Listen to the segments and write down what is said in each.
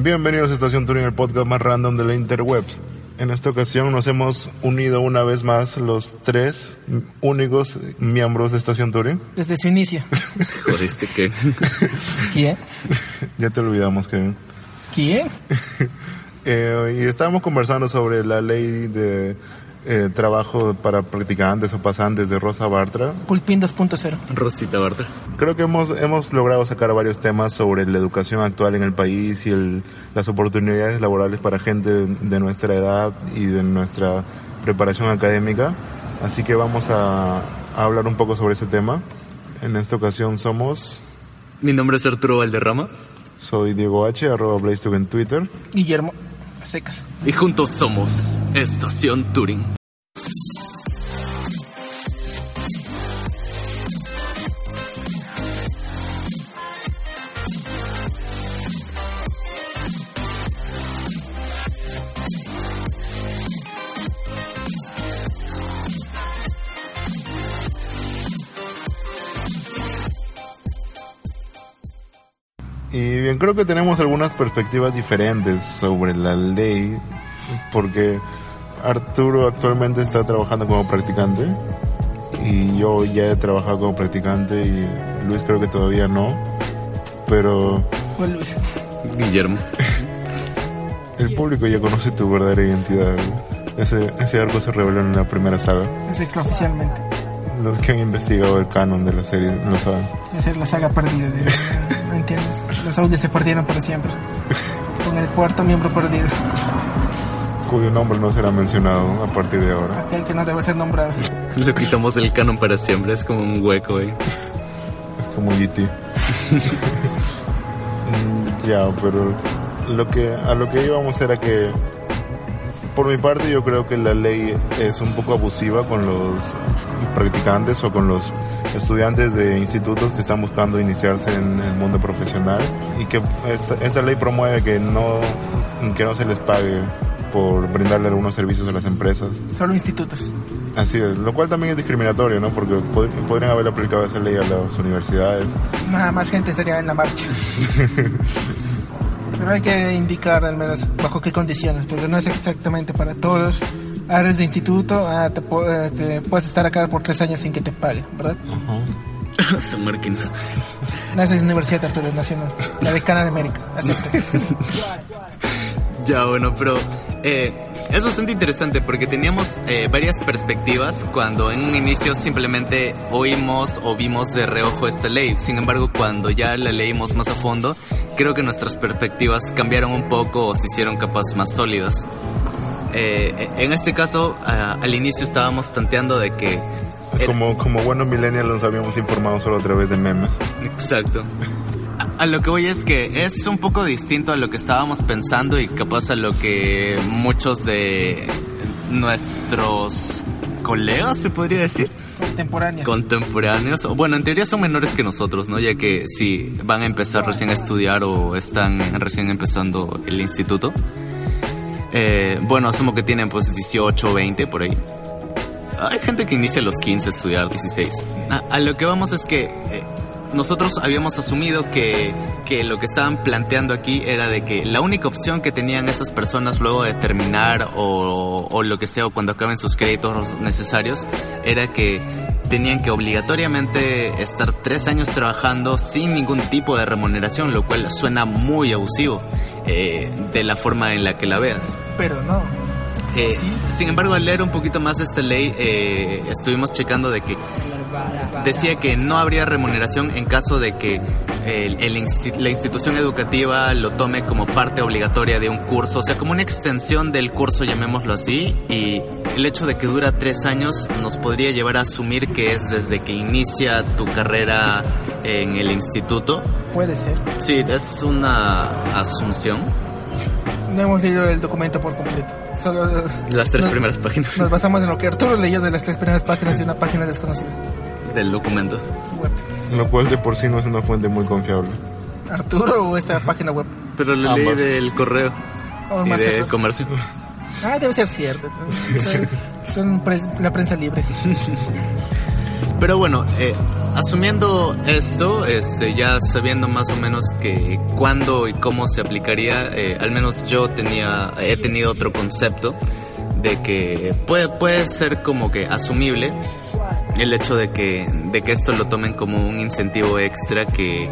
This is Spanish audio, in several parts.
Bienvenidos a Estación Turing, el podcast más random de la interwebs. En esta ocasión nos hemos unido una vez más los tres únicos miembros de Estación Turing. Desde su inicio. Jodiste. ¿Quién? Ya te olvidamos, Kevin. ¿Quién? Eh, y estábamos conversando sobre la ley de eh, trabajo para practicantes o pasantes de Rosa Bartra. Pulpín 2.0. Rosita Bartra. Creo que hemos, hemos logrado sacar varios temas sobre la educación actual en el país y el, las oportunidades laborales para gente de, de nuestra edad y de nuestra preparación académica. Así que vamos a, a hablar un poco sobre ese tema. En esta ocasión somos, Mi nombre es Arturo Valderrama soy Diego H, arroba BlazeTube en Twitter. Guillermo. Secas. y juntos somos Estación Turing. Y bien, creo que tenemos algunas perspectivas diferentes sobre la ley, porque Arturo actualmente está trabajando como practicante y yo ya he trabajado como practicante y Luis creo que todavía no, pero O Luis. Guillermo. el público ya conoce tu verdadera identidad. Ese, ese arco se reveló en la primera saga. Es extraoficialmente. Los que han investigado el canon de la serie lo saben. Esa es la saga perdida. De, ¿No entiendes? Los audios se perdieron para siempre. Con el cuarto miembro perdido. Cuyo nombre no será mencionado a partir de ahora. Aquel que no debe ser nombrado. Lo quitamos del canon para siempre. Es como un hueco, eh. Es como GT. Mm, ya, pero lo que a lo que íbamos era que por mi parte yo creo que la ley es un poco abusiva con los practicantes o con los estudiantes de institutos que están buscando iniciarse en el mundo profesional y que esta, esta ley promueve que no que no se les pague por brindarle algunos servicios a las empresas. Solo institutos. Así es, lo cual también es discriminatorio, ¿no? Porque pod- podrían haber aplicado esa ley a las universidades. Nada más gente estaría en la marcha. Pero hay que indicar al menos bajo qué condiciones, porque no es exactamente para todos. Áreas de instituto, ah, te, eh, te puedes estar acá por tres años sin que te paguen, ¿verdad? Son marquinos. No, esa es Universidad Arturo Nacional, la decana de América, acepta. Ya, bueno, pero eh, es bastante interesante porque teníamos eh, varias perspectivas cuando en un inicio simplemente oímos o vimos de reojo esta ley. Sin embargo, cuando ya la leímos más a fondo, creo que nuestras perspectivas cambiaron un poco o se hicieron capaz más sólidas. Eh, en este caso, ah, al inicio estábamos tanteando de que... Como, como buenos millennials nos habíamos informado solo a través de memes. Exacto. A, lo que voy es que es un poco distinto a lo que estábamos pensando y capaz a lo que muchos de nuestros colegas, se podría decir, contemporáneos, o bueno, en teoría son menores que nosotros, ¿no? Ya que si van a empezar recién a estudiar o están recién empezando el instituto. Eh, bueno, asumo que tienen pues 18 o 20 por ahí. Hay gente que inicia a los 15 a estudiar, 16. A, a lo que vamos es que eh, nosotros habíamos asumido que, que lo que estaban planteando aquí era de que la única opción que tenían estas personas luego de terminar o, o lo que sea, o cuando acaben sus créditos necesarios, era que tenían que obligatoriamente estar tres años trabajando sin ningún tipo de remuneración, lo cual suena muy abusivo eh, de la forma en la que la veas. Pero no. Eh, Sí. Sin embargo, al leer un poquito más esta ley, eh, estuvimos checando de que decía que no habría remuneración en caso de que el- el insti- la institución educativa lo tome como parte obligatoria de un curso, o sea, como una extensión del curso, llamémoslo así, y el hecho de que dura tres años nos podría llevar a asumir que es desde que inicia tu carrera en el instituto. Puede ser. Sí, es una asunción. No hemos leído el documento por completo. Solo Las tres No. primeras páginas nos basamos en lo que Arturo leyó de las tres primeras páginas de una página desconocida. Del documento. Web. Lo cual de por sí no es una fuente muy confiable. ¿Arturo o esa página web? Pero lo leí del correo O y del otro. comercio. Ah, debe ser cierto. Son, la prensa libre. Pero bueno, eh, asumiendo esto, este, ya sabiendo más o menos que cuándo y cómo se aplicaría, eh, al menos yo tenía, he tenido otro concepto de que puede, puede ser como que asumible el hecho de que, de que esto lo tomen como un incentivo extra que,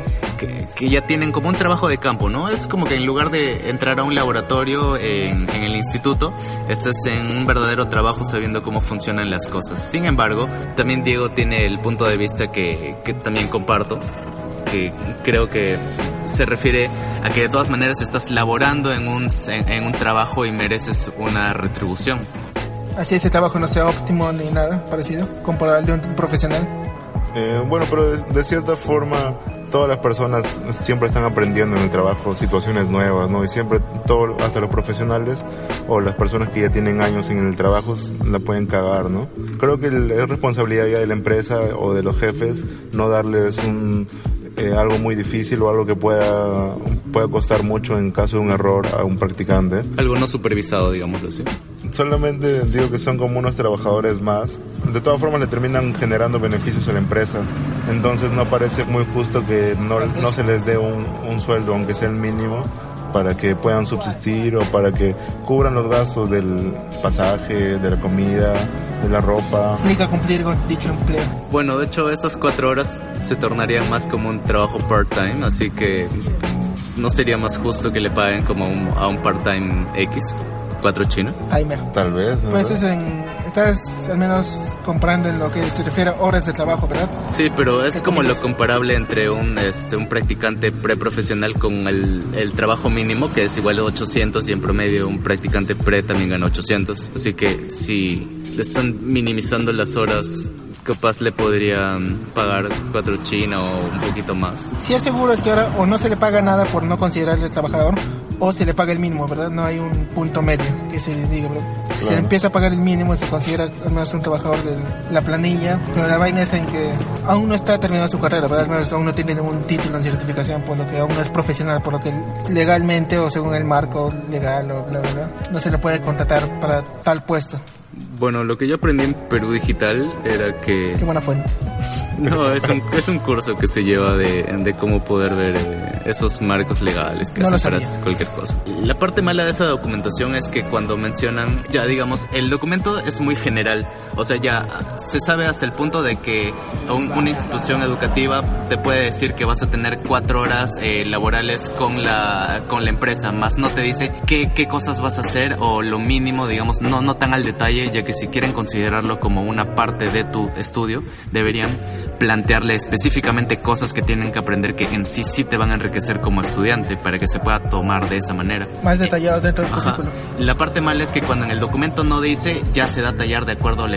que, ya tienen como un trabajo de campo, ¿no? Es como que en lugar de entrar a un laboratorio en, el instituto, estés en un verdadero trabajo sabiendo cómo funcionan las cosas. Sin embargo, también Diego tiene el punto de vista que, que también comparto, que creo que se refiere a que de todas maneras estás laborando en un, en un trabajo y mereces una retribución así ese trabajo no sea óptimo ni nada parecido, comparado al de un profesional. Eh, bueno, pero de, cierta forma todas las personas siempre están aprendiendo en el trabajo situaciones nuevas, ¿no? Y siempre, todo, hasta los profesionales o las personas que ya tienen años en el trabajo la pueden cagar, ¿no? Creo que es responsabilidad ya de la empresa o de los jefes no darles un, eh, algo muy difícil o algo que pueda, pueda costar mucho en caso de un error a un practicante. Algo no supervisado, digámoslo así. Solamente digo que son como unos trabajadores más. De todas formas le terminan generando beneficios a la empresa. Entonces no parece muy justo que no, no se les dé un, un sueldo, aunque sea el mínimo, para que puedan subsistir o para que cubran los gastos del pasaje, de la comida, de la ropa. Implica cumplir con dicho empleo. Bueno, de hecho, esas cuatro horas se tornarían más como un trabajo part-time, así que no sería más justo que le paguen como un, a un part-time X. ¿Cuatro chino? Timer. Tal vez. ¿no? Pues es en, estás al menos comprando en lo que se refiere a horas de trabajo, ¿verdad? Sí, pero es como lo comparable entre un, este, un practicante preprofesional con el, el trabajo mínimo, que es igual a 800, y en promedio un practicante pre también gana 800. Así que si le están minimizando las horas capaz le podrían pagar cuatro china o un poquito más. Si es seguro es que ahora o no se le paga nada por no considerarle trabajador o se le paga el mínimo, ¿verdad? No hay un punto medio que se diga, ¿verdad? Si claro. se empieza a pagar el mínimo se considera al menos un trabajador de la planilla, pero la vaina es en que aún no está terminando su carrera, ¿verdad? Al menos aún no tiene ningún título en certificación, por lo que aún no es profesional, por lo que legalmente o según el marco legal o bla, bla, bla, no se le puede contratar para tal puesto. Bueno, lo que yo aprendí en Perú Digital era que... Qué buena fuente. No, es un, es un curso que se lleva de, de cómo poder ver eh, esos marcos legales que no hacen para cualquier cosa. La parte mala de esa documentación es que cuando mencionan, ya digamos, el documento es muy general. O sea, ya se sabe hasta el punto de que un, una institución educativa te puede decir que vas a tener cuatro horas eh, laborales con la, con la empresa, más no te dice qué, qué cosas vas a hacer o lo mínimo, digamos, no, no tan al detalle, ya que si quieren considerarlo como una parte de tu estudio, deberían plantearle específicamente cosas que tienen que aprender que en sí sí te van a enriquecer como estudiante para que se pueda tomar de esa manera. Más detallado dentro del Ajá. La parte mala es que cuando en el documento no dice, ya se da a tallar de acuerdo a la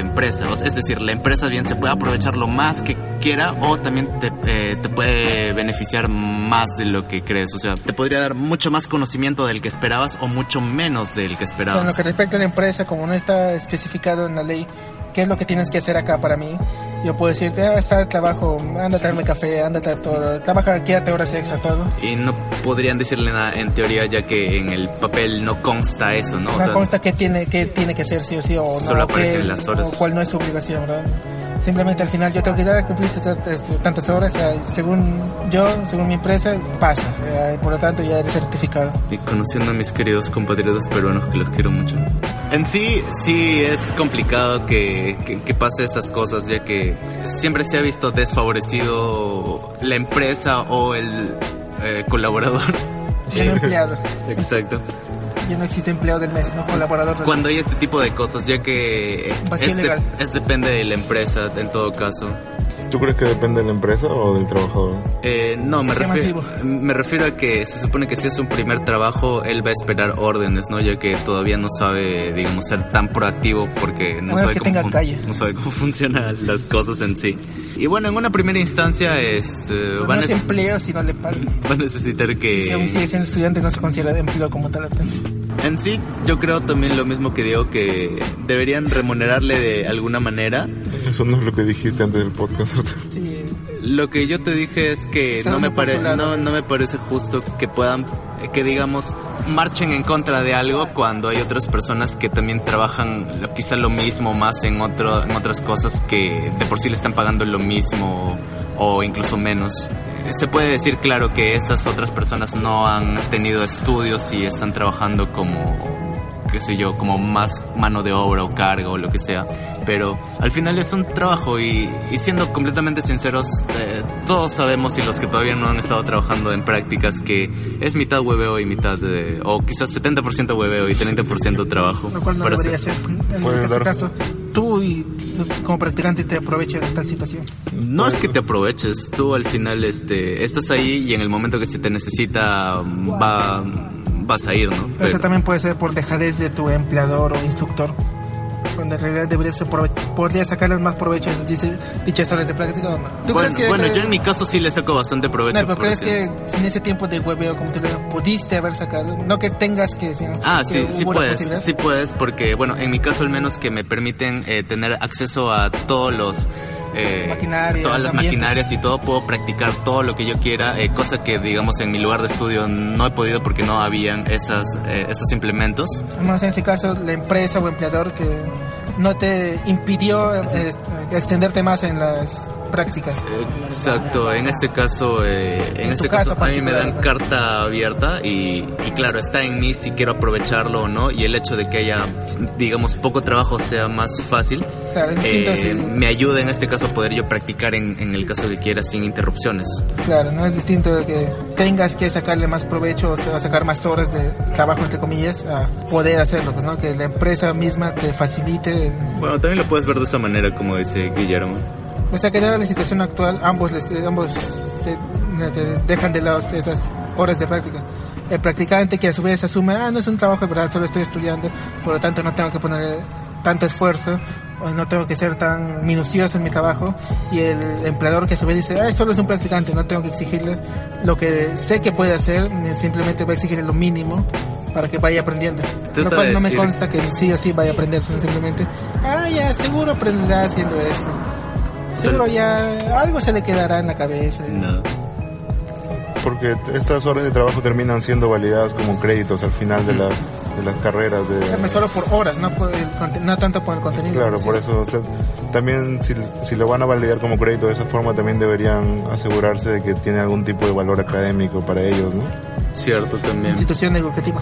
Es decir, la empresa bien se puede aprovechar lo más que quiera o también te, eh, te puede beneficiar más de lo que crees. O sea, te podría dar mucho más conocimiento del que esperabas o mucho menos del que esperabas. Con lo que respecta a la empresa, como no está especificado en la ley qué es lo que tienes que hacer acá para mí, yo puedo decirte, ah, está el trabajo, anda a traerme café, anda a traer todo, trabaja, quédate horas extra, todo. Y no podrían decirle nada en teoría, ya que en el papel no consta eso, ¿no? No o sea, consta qué tiene, qué tiene que hacer sí o sí, o Solo no, aparecen qué- las horas. o cuál no es su obligación, ¿verdad? Simplemente al final yo tengo que dar, cumpliste tantas horas, sea, según yo, según mi empresa, pasas, y por lo tanto ya eres certificado. Y conociendo a mis queridos compatriotas peruanos que los quiero mucho. En sí, sí es complicado que, que, que pase esas cosas, ya que siempre se ha visto desfavorecido la empresa o el eh, colaborador. No empleado, Exacto. Yo no existe empleado del mes, no colaborador del Cuando mes. hay este tipo de cosas, ya que es, de- es depende de la empresa en todo caso. ¿Tú crees que depende de la empresa o del trabajador? Eh, no, me Que refiero, me refiero a que se supone que si es un primer trabajo, él va a esperar órdenes, ¿no? Ya que todavía no sabe, digamos, ser tan proactivo porque no sabe, que cómo tenga fun- calle. no sabe cómo funcionan las cosas en sí. Y bueno, en una primera instancia, este, No es empleo si no le pagan. va a necesitar Si aún sigue que... siendo estudiante no se considera empleo como tal. En sí, yo creo también lo mismo que digo, que deberían remunerarle de alguna manera Eso no es lo que dijiste antes del podcast. Arturo. Sí, Lo que yo te dije es que no me, pare, no, no me parece justo que puedan, que digamos, marchen en contra de algo cuando hay otras personas que también trabajan quizá lo mismo, más en, otro, en otras cosas que de por sí le están pagando lo mismo o incluso menos. Se puede decir, claro, que estas otras personas no han tenido estudios y están trabajando como qué sé yo, como más mano de obra o carga o lo que sea. Pero al final es un trabajo y, siendo completamente sinceros, eh, todos sabemos y los que todavía no han estado trabajando en prácticas que es mitad hueveo y mitad de, o quizás 70% hueveo y 30% trabajo. Lo cual no debería ser. En este caso, tú y como practicante te aprovechas de tal situación. No es que te aproveches, tú al final este, estás ahí y en el momento que se te necesita va vas a ir, ¿no? Pero... Eso también puede ser por dejadez de tu empleador o instructor cuando en realidad deberías podría sacarles más provecho a dichas horas de práctica. ¿Tú bueno, que bueno yo en mi caso sí le saco bastante provecho. No, pero crees que sin ese tiempo de hueveo, como te lo pudiste haber sacado, no que tengas que... ah, sí, sí puedes, sí puedes, porque bueno, en mi caso al menos que me permiten eh, tener acceso a todos los... Eh, todas las maquinarias y todo, puedo practicar todo lo que yo quiera, eh, cosa que digamos en mi lugar de estudio no he podido porque no habían esas, eh, esos implementos. Además en ese caso la empresa o empleador que no te impidió eh, extenderte más en las prácticas. Exacto, en este caso, eh, en, este caso, a mí me dan carta abierta y, claro, está en mí si quiero aprovecharlo o no y el hecho de que haya, digamos, poco trabajo sea más fácil, eh, me ayuda en este caso a poder yo practicar en, en, el caso que quiera sin interrupciones. Claro, no es distinto de que tengas que sacarle más provecho o sea, sacar más horas de trabajo, entre comillas, a poder hacerlo, pues, ¿no? Que la empresa misma te facilite. Bueno, también lo puedes ver de esa manera, como dice Guillermo. O sea que dada la situación actual, ambos, les, ambos se, dejan de lado esas horas de práctica. El practicante que a su vez asume, ah, no es un trabajo de verdad, solo estoy estudiando, por lo tanto no tengo que poner tanto esfuerzo, o no tengo que ser tan minucioso en mi trabajo, y el empleador que a su vez dice, ah, solo es un practicante, no tengo que exigirle lo que sé que puede hacer, simplemente voy a exigirle lo mínimo para que vaya aprendiendo. Lo cual no me consta que sí o sí vaya a aprender, sino simplemente, ah, ya, seguro aprenderá haciendo esto. Seguro ya algo se le quedará en la cabeza. No. Porque estas horas de trabajo terminan siendo validadas como créditos al final de, las de las carreras. De... Solo por horas, no, por no tanto por el contenido. Claro, por eso también si, si, lo van a validar como crédito de esa forma, también deberían asegurarse de que tiene algún tipo de valor académico para ellos, ¿no? Cierto, también. Institución educativa.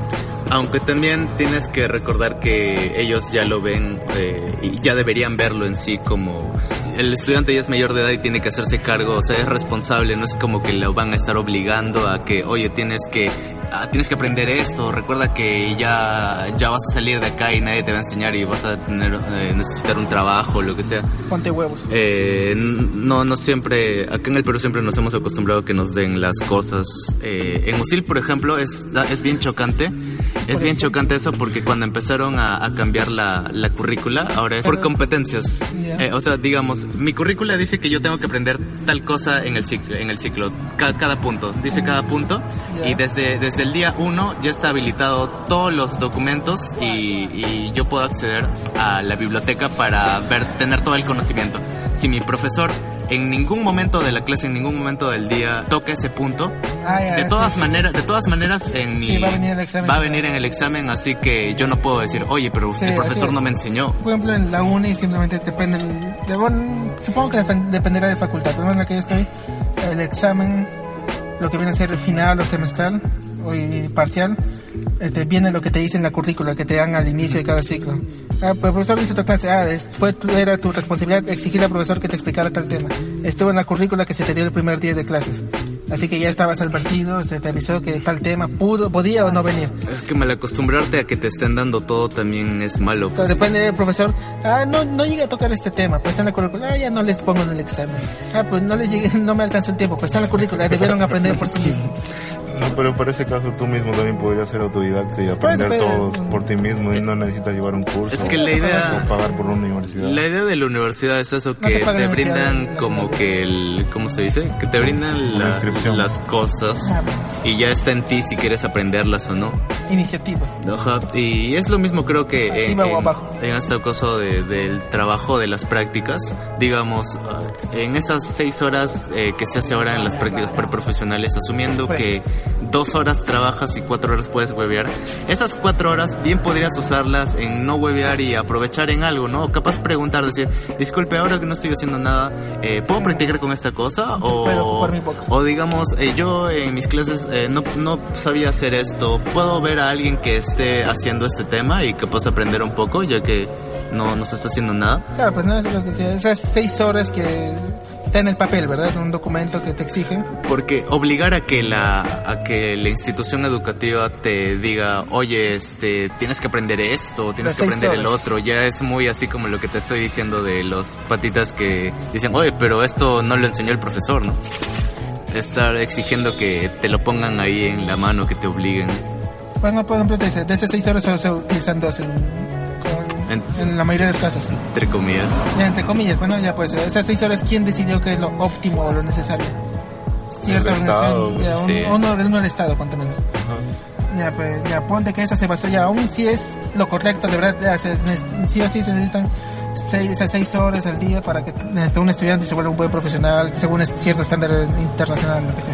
Aunque también tienes que recordar que ellos ya lo ven eh, y ya deberían verlo en sí como el estudiante ya es mayor de edad y tiene que hacerse cargo, o sea, es responsable, no es como que lo van a estar obligando a que, oye, tienes que ah, tienes que aprender esto, recuerda que ya, ya vas a salir de acá y nadie te va a enseñar y vas a tener, eh, necesitar un trabajo, lo que sea. Ponte huevos. Eh, no, no siempre, acá en el Perú siempre nos hemos acostumbrado a que nos den las cosas. Eh, en Usil, por ejemplo, es, es bien chocante, es bien chocante eso porque cuando empezaron a, cambiar la, la, currícula, ahora es por competencias. o sea, digamos, mi currícula dice que yo tengo que aprender tal cosa en el ciclo, en el ciclo cada, punto, dice cada punto y desde, desde el día uno ya está habilitado todos los documentos y, yo puedo acceder a la biblioteca para ver, tener todo el conocimiento. Si mi profesor en ningún momento de la clase, en ningún momento del día toca ese punto, ah, de todas maneras, de todas maneras en mi va a venir, el examen, va a venir en el examen, así que yo no puedo decir, oye, pero el profesor no me enseñó. Por ejemplo, en la uni simplemente depende, de, supongo que dependerá de facultad, pero en la que yo estoy, el examen, lo que viene a ser el final o semestral o parcial, este, viene lo que te dice en la currícula que te dan al inicio de cada ciclo. Ah, pues el profesor dice tu clase, ah, fue, era tu responsabilidad exigir al profesor que te explicara tal tema. Estuvo en la currícula que se te dio el primer día de clases. Así que ya estabas advertido, se te avisó que tal tema pudo, podía o no venir. Es que mal acostumbrarte a que te estén dando todo también es malo. Pues. depende del profesor. Ah, no, no llegué a tocar este tema, pues está en la currícula. Ah, ya no les pongo en el examen. Ah, pues no les llegué, no me alcanzó el tiempo, pues está en la currícula, debieron aprender por sí mismos. No, pero para ese caso tú mismo también podrías ser autodidacta y aprender Pues, pero- todo por ti mismo y no necesitas llevar un curso. Es que la idea- O pagar por una universidad. La idea de la universidad es eso, que te brindan como que el... ¿Cómo se dice? Que te brindan la- las cosas Ah, y ya está en ti si quieres aprenderlas o no. iniciativa. Ajá, y es lo mismo creo que en, en- abajo. en este caso de- del trabajo de las prácticas, digamos, en esas seis horas eh, que se hace ahora en las prácticas preprofesionales, asumiendo que dos horas trabajas y cuatro horas puedes huevear, esas cuatro horas bien podrías usarlas en no huevear y aprovechar en algo, ¿no? Capaz preguntar, decir, disculpe, ahora que no estoy haciendo nada, eh, ¿puedo practicar con esta cosa? Puedo O, ocupar mi boca. o digamos, eh, yo en mis clases eh, no, no sabía hacer esto. ¿Puedo ver a alguien que esté haciendo este tema y que pueda aprender un poco, ya que no, no se está haciendo nada? Claro, pues no es lo que sea. Esas seis horas que está en el papel, ¿verdad? En un documento que te exige. Porque obligar a que la a que la institución educativa te diga, oye, este, tienes que aprender esto, tienes Las que aprender el horas. otro, ya es muy así como lo que te estoy diciendo de los patitas que dicen, oye, pero esto no lo enseñó el profesor, ¿no? Estar exigiendo que te lo pongan ahí en la mano, que te obliguen. Pues no, por ejemplo, te dice, de esas seis horas solo se utilizan dos en, En- la mayoría de los casos. Entre comillas. Ya, entre comillas, bueno, ya pues, esas seis horas, ¿quién decidió que es lo óptimo o lo necesario? Cierta El Estado, organización, ya, un- sí. uno, uno del Estado, cuanto menos. Ajá. Ya, pues, ya, ponte que esa se basó ya, aún si es lo correcto, de verdad, ya, se, sí o sí se necesitan seis, esas seis horas al día para que este, un estudiante se vuelva un buen profesional según cierto estándar internacional, lo que sea.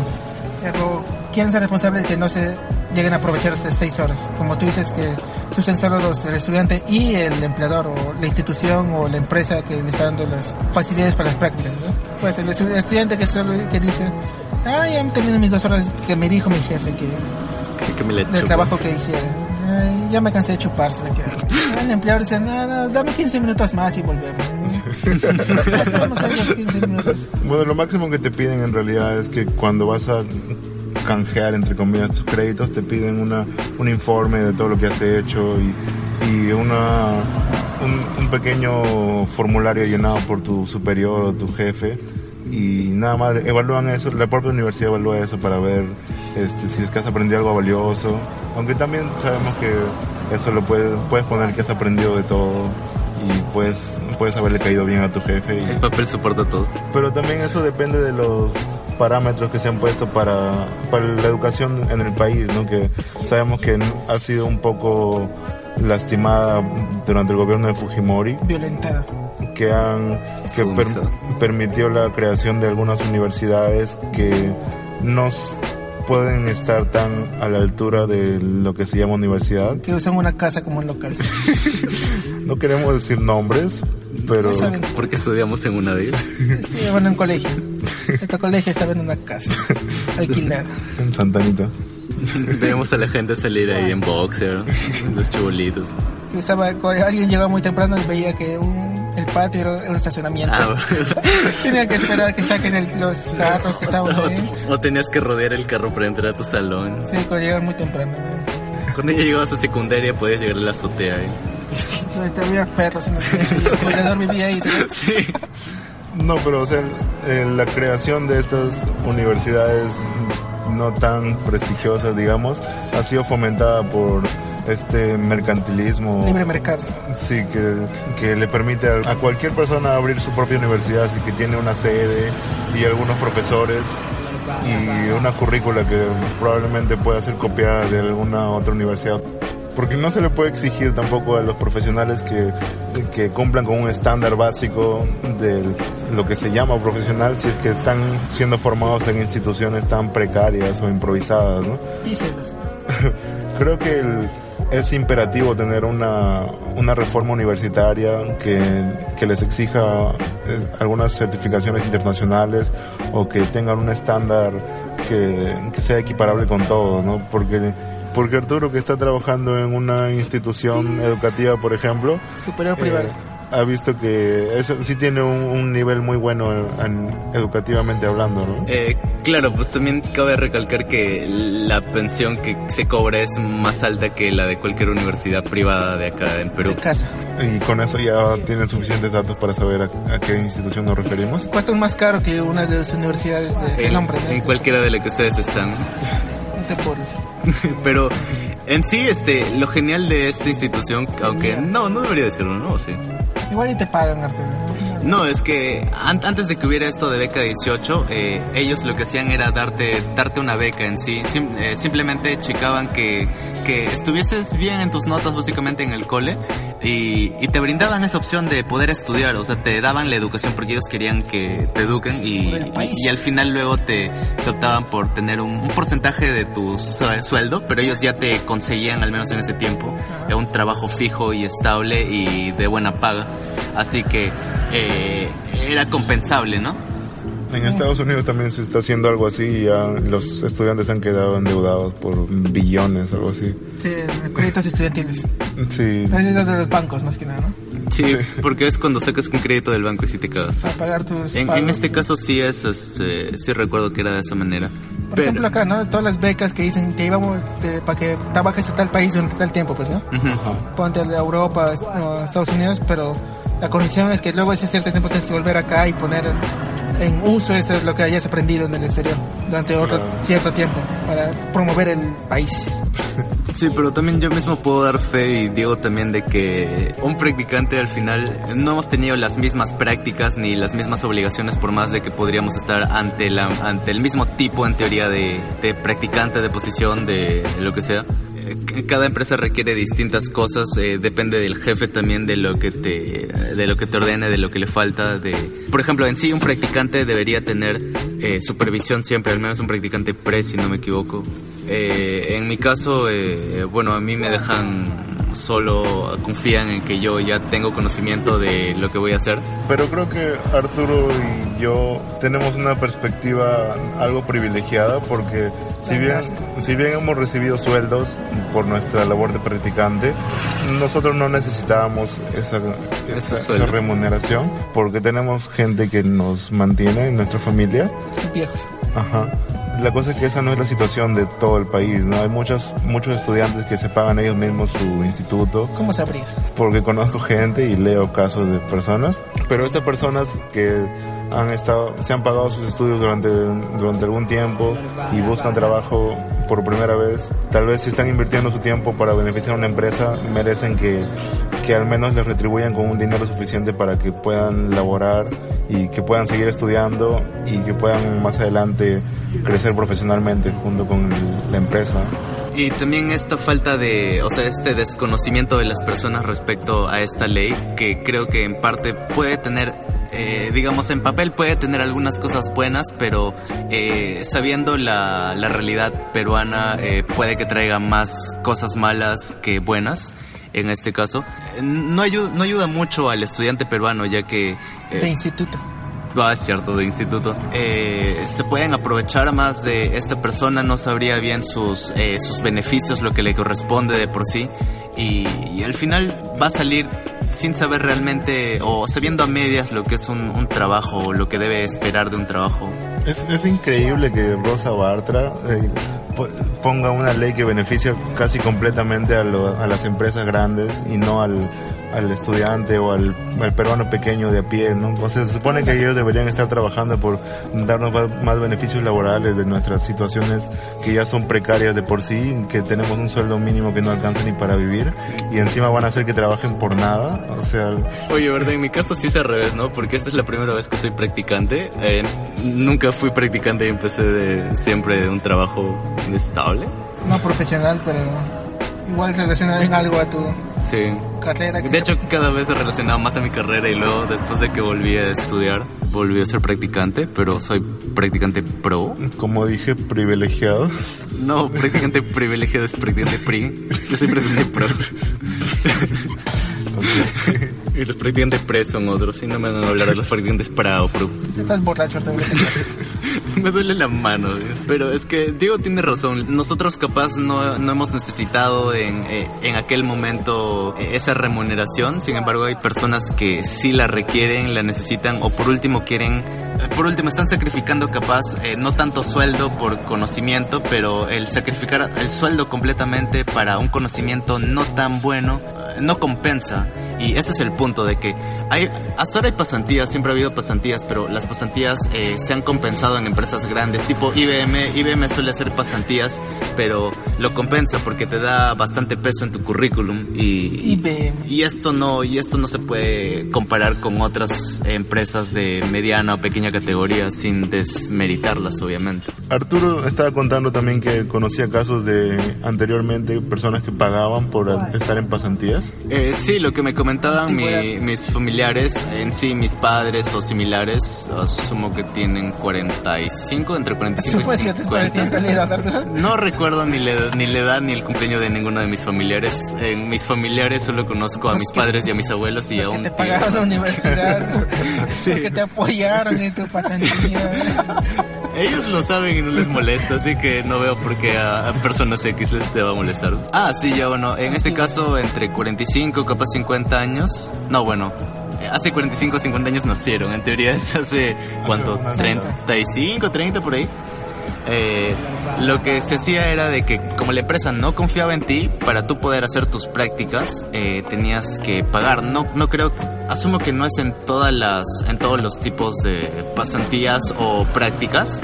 Pero, ¿quién es el responsable de que no se lleguen a aprovechar esas seis horas? Como tú dices que se usan solo dos, el estudiante y el empleador o la institución o la empresa que le está dando las facilidades para las prácticas, ¿no? Pues el estu- estudiante que solo que dice, ah, ya terminé mis dos horas que me dijo mi jefe que Que, que me le del chupo. trabajo que hicieron. Ay, ya me cansé de chuparse. El empleador dice, no, no, dame 15 minutos más y volvemos. Hacemos ahí los 15 minutos. Bueno, lo máximo que te piden en realidad es que cuando vas a canjear, entre comillas, tus créditos, te piden una, un informe de todo lo que has hecho y, y una, un, un pequeño formulario llenado por tu superior o tu jefe. Y nada más, evalúan eso, la propia universidad evalúa eso para ver este, si es que has aprendido algo valioso. Aunque también sabemos que eso lo puedes, puedes poner que has aprendido de todo y puedes, puedes haberle caído bien a tu jefe. Y, El papel soporta todo. pero también eso depende de los parámetros que se han puesto para, para la educación en el país, ¿no? Que sabemos que ha sido un poco lastimada durante el gobierno de Fujimori, Violentada. que han que per- permitió la creación de algunas universidades que no pueden estar tan a la altura de lo que se llama universidad. Que usan una casa como un local. No queremos decir nombres, pero. Porque estudiamos en una de ellas. Sí, bueno, en colegio. Este colegio estaba en una casa alquilada. en Santanita. Vemos a la gente salir ahí en boxer, los chibolitos. Que estaba, alguien llegaba muy temprano y veía que un- el patio era un estacionamiento. Ah, Tenía que esperar que saquen el- los carros que estaban ahí. o, o tenías que rodear el carro para entrar a tu salón. Sí, cuando llegaban muy temprano. ¿no? Cuando ya llegabas a secundaria podías llegar a la azotea. ¿eh? Ahí Había perros en el vivía ahí. ¿no? Sí. No, pero o sea, la creación de estas universidades no tan prestigiosas, digamos, ha sido fomentada por este mercantilismo. Libre mercado. Sí, que, que le permite a, cualquier persona abrir su propia universidad, así que tiene una sede y algunos profesores y una currícula que probablemente pueda ser copiada de alguna otra universidad. Porque no se le puede exigir tampoco a los profesionales que, que cumplan con un estándar básico de lo que se llama profesional si es que están siendo formados en instituciones tan precarias o improvisadas, ¿no? Díselos. Creo que el- es imperativo tener una, una reforma universitaria que, que les exija eh, algunas certificaciones internacionales o que tengan un estándar que, que sea equiparable con todos, ¿no? Porque, porque Arturo, que está trabajando en una institución educativa, por ejemplo, Superior eh, privado. Ha visto que eso sí tiene un, un nivel muy bueno en- en- educativamente hablando, ¿no? Eh, claro, pues también cabe recalcar que la pensión que se cobra es más alta que la de cualquier universidad privada de acá en Perú. de casa. Y con eso ya tienen suficientes datos para saber a, a qué institución nos referimos. Cuestan más caro que una de las universidades de En, nombre. ¿no? en cualquiera de las que ustedes están. qué pobres. Pero en sí, este, lo genial de esta institución, aunque no, no debería decirlo, ¿no? Sí. Igual y te pagan, Arturo. No, es que an- antes de que hubiera esto de beca 18, eh, ellos lo que hacían era darte, darte una beca en sí. Sim- eh, simplemente checaban que, que estuvieses bien en tus notas, básicamente en el cole, y, y te brindaban esa opción de poder estudiar. O sea, te daban la educación porque ellos querían que te eduquen y, y, y al final luego te, te optaban por tener un, un porcentaje de tu sue- sueldo, pero ellos ya te conseguían, al menos en ese tiempo, eh, un trabajo fijo y estable y de buena paga. Así que eh, era compensable, ¿no? En Estados Unidos también se está haciendo algo así y ya los estudiantes han quedado endeudados por billones o algo así. Sí, créditos estudiantiles. Sí, Es de los bancos, más que nada, ¿no? Sí, porque es cuando sacas un crédito del banco y si te cagas. Para pagar tus En, pagos. en este caso sí es, este, sí recuerdo que era de esa manera. Por Pero, ejemplo, acá, ¿no? Todas las becas que dicen que íbamos de- para que trabajes en tal país durante tal tiempo, pues, ¿no? Ujú. Ponte a Europa, o Estados Unidos, pero la condición es que luego ese cierto tiempo tienes que volver acá y poner en uso eso es lo que hayas aprendido en el exterior durante otro Claro. cierto tiempo para promover el país. Sí, pero también yo mismo puedo dar fe y digo también de que un practicante al final no hemos tenido las mismas prácticas ni las mismas obligaciones por más de que podríamos estar ante la ante el mismo tipo en teoría de, de practicante de posición de lo que sea. Cada empresa requiere distintas cosas, eh, depende del jefe también de lo que te de lo que te ordene, de lo que le falta, de por ejemplo en sí un practicante debería tener eh, supervisión siempre, al menos un practicante pre si no me equivoco. Eh, en mi caso, eh, bueno, a mí me dejan solo, confían en que yo ya tengo conocimiento de lo que voy a hacer. pero creo que Arturo y yo tenemos una perspectiva algo privilegiada porque si bien, si bien hemos recibido sueldos por nuestra labor de practicante, nosotros no necesitábamos esa, esa, esa remuneración porque tenemos gente que nos mantiene en nuestra familia Son viejos. Ajá. La cosa es que esa no es la situación de todo el país, ¿no? Hay muchos, muchos estudiantes que se pagan ellos mismos su instituto ¿Cómo sabrías? porque conozco gente y leo casos de personas, pero estas personas que han estado, se han pagado sus estudios durante, durante algún tiempo y buscan trabajo por primera vez, tal vez si están invirtiendo su tiempo para beneficiar a una empresa, merecen que, que al menos les retribuyan con un dinero suficiente para que puedan laborar y que puedan seguir estudiando y que puedan más adelante crecer profesionalmente junto con la empresa. Y también esta falta de, o sea, este desconocimiento de las personas respecto a esta ley, que creo que en parte puede tener, eh, digamos, en papel puede tener algunas cosas buenas, pero eh, sabiendo la, la realidad peruana eh, puede que traiga más cosas malas que buenas. En este caso, no ayuda, no ayuda mucho al estudiante peruano, ya que De instituto. Ah, es cierto, de instituto. Eh, se pueden aprovechar más de esta persona, no sabría bien sus, eh, sus beneficios, lo que le corresponde de por sí. Y, y al final va a salir sin saber realmente o sabiendo a medias lo que es un, un trabajo o lo que debe esperar de un trabajo. Es, es increíble que Rosa Bartra eh, po- ponga una ley que beneficia casi completamente a, lo- a las empresas grandes y no al, al estudiante o al, al peruano pequeño de a pie, ¿no? O sea, se supone que ellos deberían estar trabajando por darnos más beneficios laborales de nuestras situaciones que ya son precarias de por sí, que tenemos un sueldo mínimo que no alcanza ni para vivir y encima van a hacer que trabajen por nada, o sea, Oye, verdad, en mi caso sí es al revés, ¿no? Porque esta es la primera vez que soy practicante. Eh, nunca fui practicante y empecé de siempre de un trabajo estable. No profesional, pero igual relacionado en algo a tu Sí. carrera. que De hecho, cada vez se relacionaba más a mi carrera y luego, después de que volví a estudiar, volví a ser practicante, pero soy practicante pro. como dije, privilegiado. No, practicante privilegiado es practicante PRI. Yo soy practicante pro. Y los practicantes pre son otros, y no me van a hablar de los practicantes para o pro. estás borracho. Me duele la mano, pero es que Diego tiene razón. Nosotros capaz no, no hemos necesitado en, eh, en aquel momento eh, esa remuneración. Sin embargo, hay personas que sí la requieren, la necesitan o por último quieren, eh, por último están sacrificando capaz eh, no tanto sueldo por conocimiento, pero el sacrificar el sueldo completamente para un conocimiento no tan bueno no compensa. Y Y ese es el punto de que hay, hasta ahora hay pasantías, siempre ha habido pasantías, pero las pasantías eh, se han compensado en empresas grandes, tipo IBM. IBM suele hacer pasantías, pero lo compensa porque te da bastante peso en tu currículum y, IBM. y esto no y esto no se puede comparar con otras empresas de mediana o pequeña categoría sin desmeritarlas, obviamente. Arturo estaba contando también que conocía casos de anteriormente personas que pagaban por estar en pasantías. Eh, sí, lo que me comentaban mi- mis familiares, en sí, mis padres o similares, asumo que tienen 45, entre 45 y Pues yo te 50. parecía en realidad, Arturo. No recuerdo ni la, ni la edad ni el cumpleaños de ninguno de mis familiares. En mis familiares solo conozco a mis que- padres y a mis abuelos y a que un te tío pagaron la universidad, Sí. que te apoyaron en tu pasantía. Ellos lo saben y no les molesta, así que no veo por qué a, a personas X les te va a molestar. Ah, sí, ya bueno, en ese caso entre 45, capaz 50 años. No, bueno, hace 45 o 50 años nacieron, en teoría es hace, ¿cuánto? unas 35, 30 por ahí. Eh, lo que se hacía era de que como la empresa no confiaba en ti, para tú poder hacer tus prácticas eh, tenías que pagar. No, no creo, asumo que no es en todas las, en todos los tipos de pasantías o prácticas.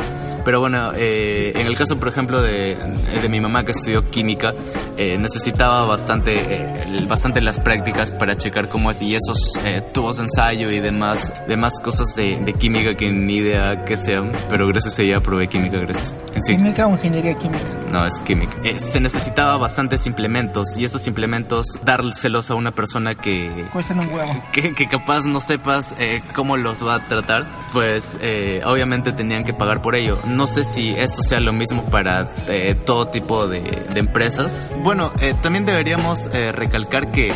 Pero bueno, eh, en el caso, por ejemplo, de, de mi mamá que estudió química, eh, necesitaba bastante, eh, bastante las prácticas para checar cómo es y esos eh, tubos de ensayo y demás, demás cosas de, de química que ni idea que sean. Pero gracias a ella probé química, gracias. En sí, Química o ingeniería química. no, es química. Eh, se necesitaba bastantes implementos y esos implementos dárselos a una persona que, Cuestan un huevo. que, que capaz no sepas eh, cómo los va a tratar, pues obviamente tenían que pagar por ello. No sé si esto sea lo mismo para eh, todo tipo de, empresas. Bueno, eh, también deberíamos eh, recalcar que eh,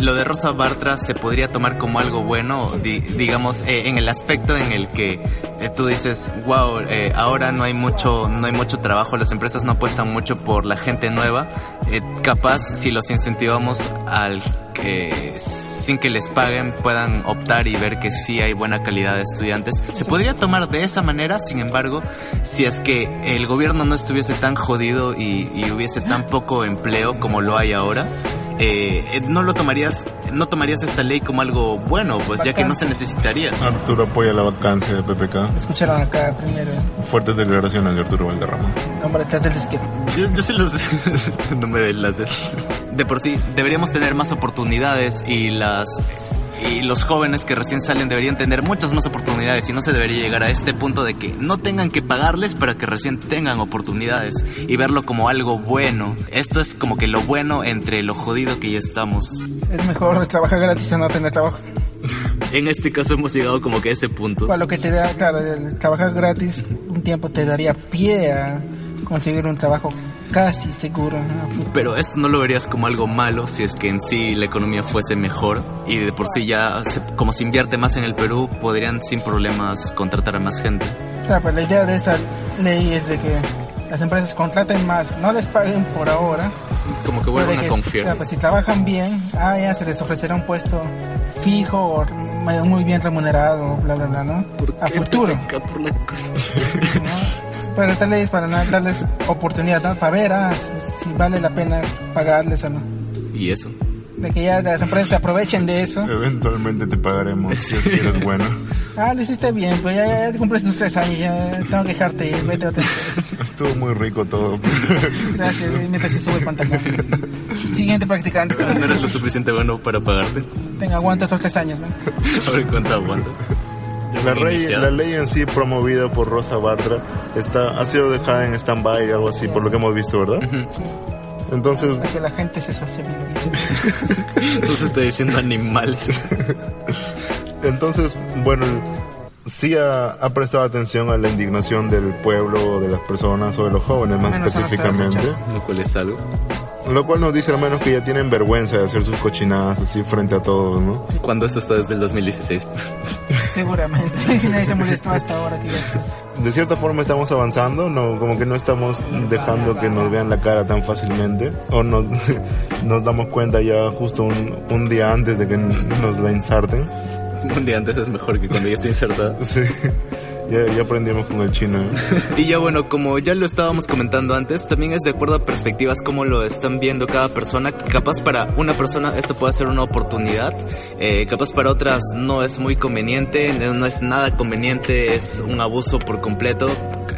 lo de Rosa Bartra se podría tomar como algo bueno, di- digamos, en el aspecto en el que tú dices, wow, eh, ahora no hay mucho, no hay mucho trabajo, las empresas no apuestan mucho por la gente nueva. Eh, capaz si los incentivamos al que sin que les paguen puedan optar y ver que sí hay buena calidad de estudiantes. Se podría tomar de esa manera, sin embargo, si es que el gobierno no estuviese tan jodido y, y hubiese tan poco empleo como lo hay ahora, eh, no lo tomarías, no tomarías esta ley como algo bueno, pues ya que no se necesitaría. Arturo apoya la vacancia de PPK. Escucharon acá primero. Fuertes declaraciones de Arturo Valderrama. Hombre, detrás del disquete. Yo, yo se los... no me delates. De por sí, deberíamos tener más oportunidades y las... Y los jóvenes que recién salen deberían tener muchas más oportunidades y no se debería llegar a este punto de que no tengan que pagarles para que recién tengan oportunidades y verlo como algo bueno. Esto es como que lo bueno entre lo jodido que ya estamos. Es mejor trabajar gratis a no tener trabajo. En este caso hemos llegado como que a ese punto. Para lo que te da, claro, el trabajar gratis un tiempo te daría pie a conseguir un trabajo casi seguro. ¿no? Pero esto no lo verías como algo malo si es que en sí la economía fuese mejor y de por sí ya, se- como se invierte más en el Perú, podrían sin problemas contratar a más gente. Claro, pues la idea de esta ley es de que las empresas contraten más, no les paguen por ahora. Como que vuelvan a confiar. claro, pues si trabajan bien, ah, ya se les ofrecerá un puesto fijo o muy bien remunerado, bla, bla, bla, ¿no? A futuro. Por la concha. ¿no? Pero ley es para darles oportunidad, ¿no? Para ver ah, si, si vale la pena pagarles o no. y eso. De que ya las empresas se aprovechen de eso. Eventualmente te pagaremos si es que eres bueno. Ah, lo hiciste bien, pues ya, ya cumpliste tus tres años, ya tengo que dejarte ir, vete otra Estuvo muy rico todo. Gracias, mientras se sube el pantalón. Siguiente practicante. Pero no eres lo suficiente bueno para pagarte. Tenga, aguanta otros tres años, ¿no? A ver cuánto aguanta. La, ley, la ley en sí promovida por Rosa Bartra está, ha sido dejada en stand-by algo así, por lo que hemos visto, ¿verdad? Ujú. Entonces, Para que la gente se sociabilice. No se está diciendo animales. entonces bueno, sí ha, ha prestado atención a la indignación del pueblo, de las personas o de los jóvenes más específicamente. Lo cual es algo. Lo cual nos dice al menos que ya tienen vergüenza de hacer sus cochinadas así frente a todos, ¿no? Cuando esto está desde el 2016. Seguramente. Nadie se molestó hasta ahora. Ya... De cierta forma estamos avanzando, no, como que no estamos dejando que nos vean la cara tan fácilmente, o nos, nos damos cuenta ya justo un, un día antes de que nos la inserten. Un día antes es mejor que cuando ya está insertada. Sí. Ya, aprendimos con el chino. ¿eh? Y ya bueno, como ya lo estábamos comentando antes, también es de acuerdo a perspectivas cómo lo están viendo cada persona. Capaz para una persona esto puede ser una oportunidad, eh, capaz para otras no es muy conveniente, no es nada conveniente, es un abuso por completo.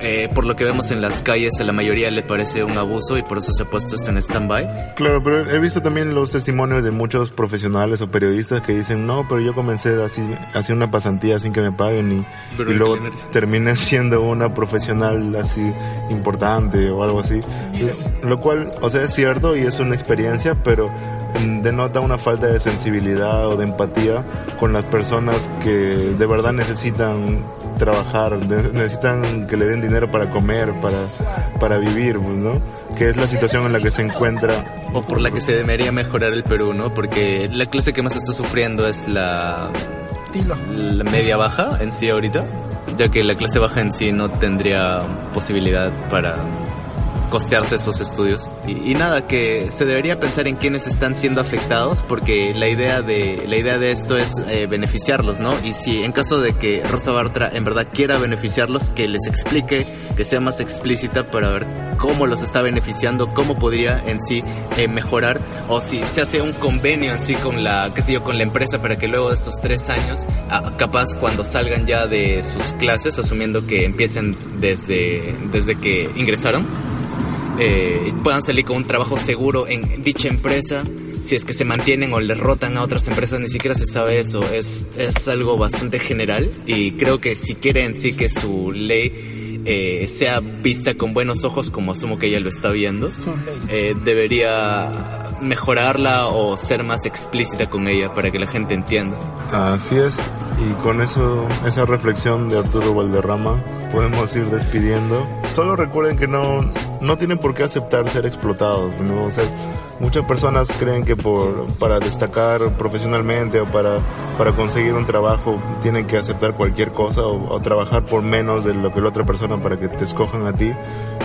Eh, por lo que vemos en las calles, a la mayoría le parece un abuso y por eso se ha puesto esto en stand-by. Claro, pero he visto también los testimonios de muchos profesionales o periodistas que dicen, no, pero yo comencé así, así una pasantía sin que me paguen y, y ¿de luego terminé siendo una profesional así importante o algo así. Lo cual, o sea, es cierto y es una experiencia, pero mm, denota una falta de sensibilidad o de empatía con las personas que de verdad necesitan trabajar, necesitan que le den dinero para comer, para, para vivir, pues, ¿no? Que es la situación en la que se encuentra O por la que se debería mejorar el Perú, ¿no? Porque la clase que más está sufriendo es la, la media baja en sí ahorita, ya que la clase baja en sí no tendría posibilidad para costearse esos estudios. Y, y nada, que se debería pensar en quiénes están siendo afectados, porque la idea de, la idea de esto es eh, beneficiarlos, ¿no? Y si en caso de que Rosa Bartra en verdad quiera beneficiarlos, que les explique, que sea más explícita para ver cómo los está beneficiando, cómo podría en sí eh, mejorar, o si se hace un convenio en sí con la, qué sé yo, con la empresa para que luego de estos tres años, ah, capaz cuando salgan ya de sus clases, asumiendo que empiecen desde, desde que ingresaron, eh, puedan salir con un trabajo seguro en dicha empresa. Si es que se mantienen o les rotan a otras empresas, ni siquiera se sabe eso. Es, es algo bastante general y creo que si quiere en sí que su ley eh, sea vista con buenos ojos, como asumo que ella lo está viendo, eh, debería mejorarla o ser más explícita con ella para que la gente entienda. Así es, y con eso, esa reflexión de Arturo Valderrama, podemos ir despidiendo. Solo recuerden que no, no tienen por qué aceptar ser explotados, ¿no? O sea, muchas personas creen que por, para destacar profesionalmente o para, para conseguir un trabajo tienen que aceptar cualquier cosa o, o trabajar por menos de lo que la otra persona para que te escojan a ti,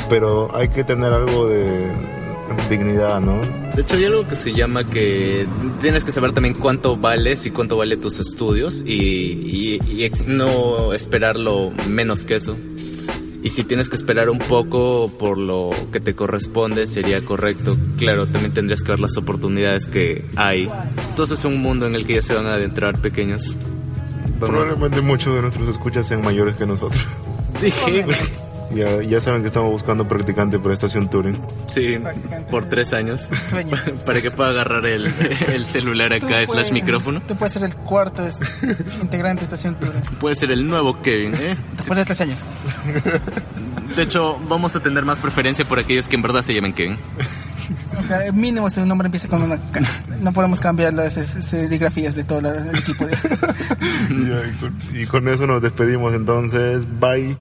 pero hay que tener algo de dignidad, ¿no? De hecho, hay algo que se llama que tienes que saber también cuánto vales y cuánto vale tus estudios y, y- y ex- no esperarlo menos que eso. Y si tienes que esperar un poco por lo que te corresponde, sería correcto. Claro, también tendrías que ver las oportunidades que hay. Entonces es un mundo en el que ya se van a adentrar pequeños. Probablemente muchos de nuestros escuchas sean mayores que nosotros. Dije, Ya, ya saben que estamos buscando practicante para Estación Turing. sí, por tres años. Sueño. Para que pueda agarrar el, el celular acá, slash puedes- micrófono. Tú puedes ser el cuarto este, integrante de Estación Tour. Puede ser el nuevo Kevin, ¿eh? Después de tres años. De hecho, vamos a tener más preferencia por aquellos que en verdad se llamen Kevin. O sea, mínimo si un nombre empieza con una. No podemos cambiar las serigrafías de todo el equipo. De... Ya, y con- y con eso nos despedimos entonces. Bye.